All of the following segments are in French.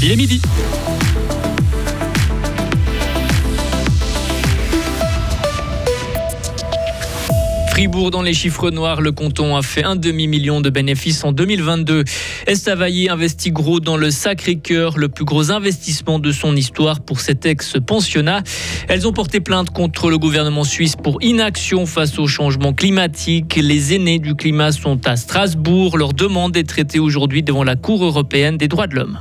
Il est midi. Fribourg dans les chiffres noirs, le canton a fait un demi-million de bénéfices en 2022. Estavayer investit gros dans le Sacré-Cœur, le plus gros investissement de son histoire pour cet ex-pensionnat. Elles ont porté plainte contre le gouvernement suisse pour inaction face au changement climatique. Les aînés du climat sont à Strasbourg. Leur demande est traitée aujourd'hui devant la Cour européenne des droits de l'homme.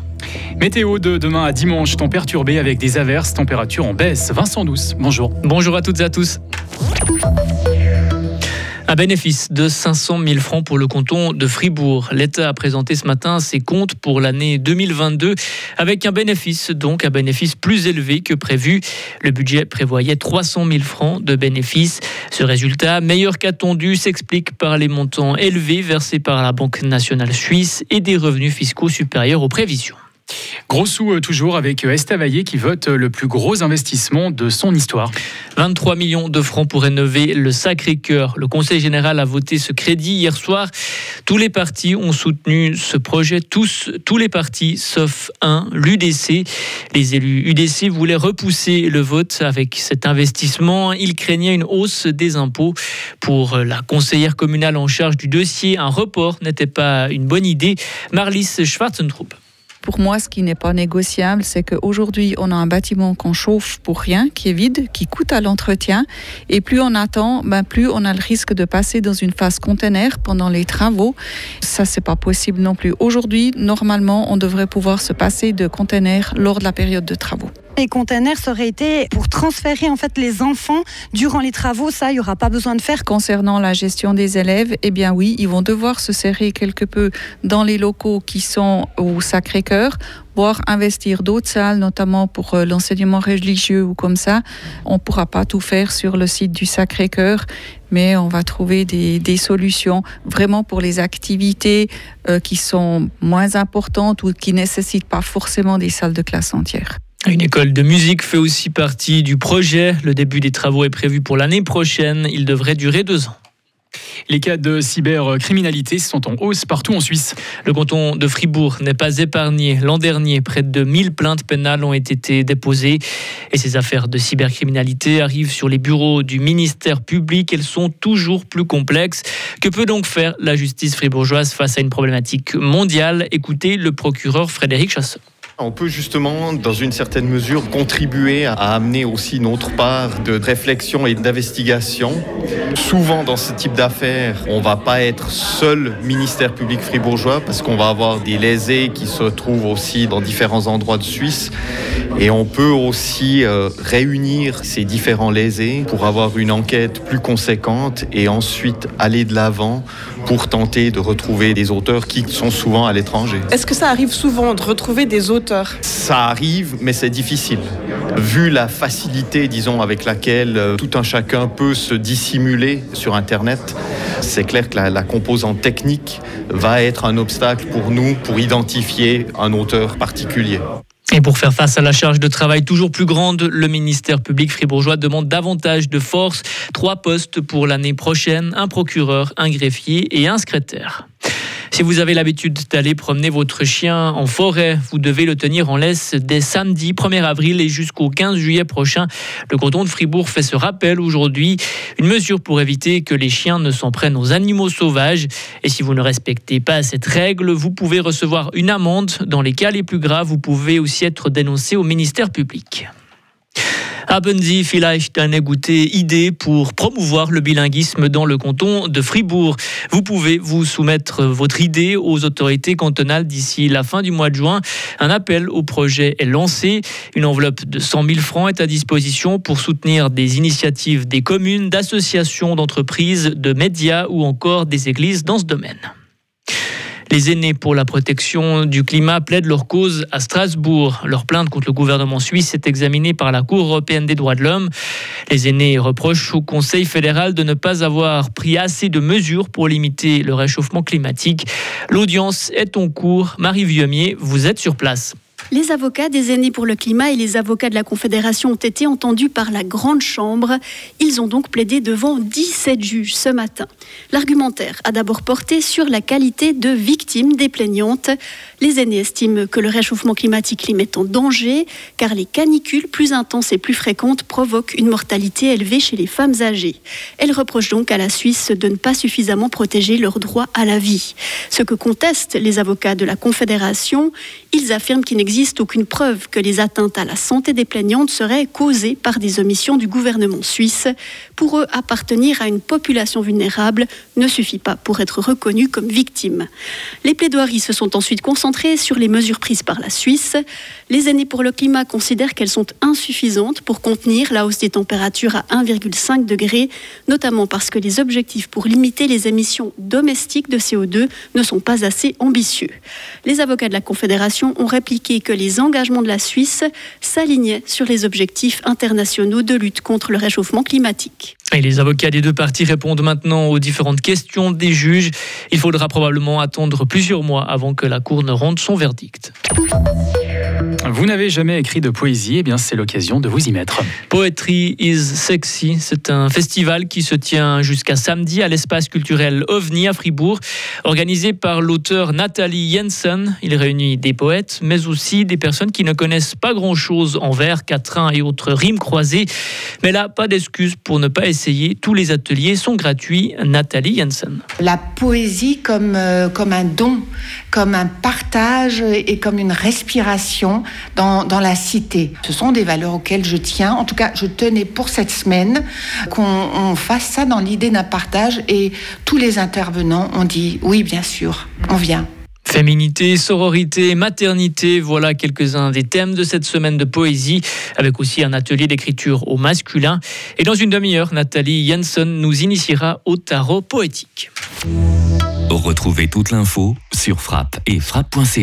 Météo de demain à dimanche, temps perturbé avec des averses, température en baisse. Vincent Douce, bonjour. Bonjour à toutes et à tous. Un bénéfice de 500 000 francs pour le canton de Fribourg. L'État a présenté ce matin ses comptes pour l'année 2022 avec un bénéfice, donc un bénéfice plus élevé que prévu. Le budget prévoyait 300 000 francs de bénéfice. Ce résultat, meilleur qu'attendu, s'explique par les montants élevés versés par la Banque nationale suisse et des revenus fiscaux supérieurs aux prévisions. Gros sous euh, toujours avec euh, Estavayer qui vote euh, le plus gros investissement de son histoire. 23 millions de francs pour rénover le Sacré-Cœur. Le Conseil général a voté ce crédit hier soir. Tous les partis ont soutenu ce projet, tous, tous les partis sauf un, l'UDC. Les élus UDC voulaient repousser le vote avec cet investissement. Ils craignaient une hausse des impôts. Pour la conseillère communale en charge du dossier, un report n'était pas une bonne idée. Marlis Schwarzentrup. Pour moi, ce qui n'est pas négociable, c'est qu'aujourd'hui, on a un bâtiment qu'on chauffe pour rien, qui est vide, qui coûte à l'entretien. Et plus on attend, ben plus on a le risque de passer dans une phase container pendant les travaux. Ça, c'est pas possible non plus. Aujourd'hui, normalement, on devrait pouvoir se passer de container lors de la période de travaux. Les containers, aurait été pour transférer en fait les enfants durant les travaux. Ça, il n'y aura pas besoin de faire. Concernant la gestion des élèves, eh bien oui, ils vont devoir se serrer quelque peu dans les locaux qui sont au Sacré-Cœur voire investir d'autres salles, notamment pour euh, l'enseignement religieux ou comme ça. On ne pourra pas tout faire sur le site du Sacré-Cœur, mais on va trouver des, des, solutions vraiment pour les activités euh, qui sont moins importantes ou qui ne nécessitent pas forcément des salles de classe entières. Une école de musique fait aussi partie du projet. Le début des travaux est prévu pour l'année prochaine. Il devrait durer deux ans. Les cas de cybercriminalité sont en hausse partout en Suisse. Le canton de Fribourg n'est pas épargné. L'an dernier, près de 1000 plaintes pénales ont été déposées. Et ces affaires de cybercriminalité arrivent sur les bureaux du ministère public. Elles sont toujours plus complexes. Que peut donc faire la justice fribourgeoise face à une problématique mondiale? Écoutez le procureur Frédéric Chasseur. On peut justement, dans une certaine mesure, contribuer à amener aussi notre part de réflexion et d'investigation. Souvent, dans ce type d'affaires, on va pas être seul ministère public fribourgeois parce qu'on va avoir des lésés qui se trouvent aussi dans différents endroits de Suisse. Et on peut aussi euh, réunir ces différents lésés pour avoir une enquête plus conséquente et ensuite aller de l'avant pour tenter de retrouver des auteurs qui sont souvent à l'étranger. Est-ce que ça arrive souvent de retrouver des auteurs Ça arrive, mais c'est difficile. Vu la facilité, disons, avec laquelle euh, tout un chacun peut se dissimuler sur Internet, c'est clair que la, la composante technique va être un obstacle pour nous pour identifier un auteur particulier. Et pour faire face à la charge de travail toujours plus grande, le ministère public fribourgeois demande davantage de force. Trois postes pour l'année prochaine, un procureur, un greffier et un secrétaire. Si vous avez l'habitude d'aller promener votre chien en forêt, vous devez le tenir en laisse dès samedi 1er avril et jusqu'au 15 juillet prochain. Le canton de Fribourg fait ce rappel aujourd'hui, une mesure pour éviter que les chiens ne s'en prennent aux animaux sauvages. Et si vous ne respectez pas cette règle, vous pouvez recevoir une amende. Dans les cas les plus graves, vous pouvez aussi être dénoncé au ministère public. Haben Sie vielleicht eine gute Idée pour promouvoir le bilinguisme dans le canton de Fribourg Vous pouvez vous soumettre votre idée aux autorités cantonales d'ici la fin du mois de juin. Un appel au projet est lancé. Une enveloppe de 100 000 francs est à disposition pour soutenir des initiatives des communes, d'associations, d'entreprises, de médias ou encore des églises dans ce domaine. Les aînés pour la protection du climat plaident leur cause à Strasbourg. Leur plainte contre le gouvernement suisse est examinée par la Cour européenne des droits de l'homme. Les aînés reprochent au Conseil fédéral de ne pas avoir pris assez de mesures pour limiter le réchauffement climatique. L'audience est en cours. Marie Vieumier, vous êtes sur place. Les avocats des aînés pour le climat et les avocats de la Confédération ont été entendus par la Grande Chambre. Ils ont donc plaidé devant 17 juges ce matin. L'argumentaire a d'abord porté sur la qualité de victime des plaignantes. Les aînés estiment que le réchauffement climatique les met en danger car les canicules plus intenses et plus fréquentes provoquent une mortalité élevée chez les femmes âgées. Elles reprochent donc à la Suisse de ne pas suffisamment protéger leur droit à la vie. Ce que contestent les avocats de la Confédération, ils affirment qu'il n'existe n'existe aucune preuve que les atteintes à la santé des plaignantes seraient causées par des omissions du gouvernement suisse. Pour eux, appartenir à une population vulnérable ne suffit pas pour être reconnu comme victime. Les plaidoiries se sont ensuite concentrées sur les mesures prises par la Suisse. Les aînés pour le climat considèrent qu'elles sont insuffisantes pour contenir la hausse des températures à 1,5 degré, notamment parce que les objectifs pour limiter les émissions domestiques de CO2 ne sont pas assez ambitieux. Les avocats de la Confédération ont répliqué que les engagements de la Suisse s'alignaient sur les objectifs internationaux de lutte contre le réchauffement climatique. Et les avocats des deux parties répondent maintenant aux différentes questions des juges. Il faudra probablement attendre plusieurs mois avant que la Cour ne rende son verdict. Vous n'avez jamais écrit de poésie, eh bien c'est l'occasion de vous y mettre. Poetry is sexy, c'est un festival qui se tient jusqu'à samedi à l'espace culturel OVNI à Fribourg, organisé par l'auteur Nathalie Jensen. Il réunit des poètes, mais aussi des personnes qui ne connaissent pas grand-chose en vers, quatrains et autres rimes croisées. Mais là, pas d'excuse pour ne pas essayer. Tous les ateliers sont gratuits. Nathalie Jensen. La poésie comme, euh, comme un don, comme un partage et comme une respiration dans, dans, la cité. Ce sont des valeurs auxquelles je tiens. En tout cas, je tenais pour cette semaine qu'on fasse ça dans l'idée d'un partage et tous les intervenants ont dit oui, bien sûr, on vient. Féminité, sororité, maternité, voilà quelques-uns des thèmes de cette semaine de poésie, avec aussi un atelier d'écriture au masculin. Et dans une demi-heure, Nathalie Jensen nous initiera au tarot poétique. Retrouvez toute l'info sur frappe et frappe.ch.